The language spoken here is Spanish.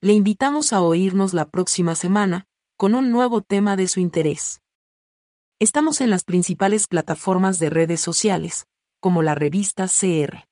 Le invitamos a oírnos la próxima semana, con un nuevo tema de su interés. Estamos en las principales plataformas de redes sociales, como la revista CR.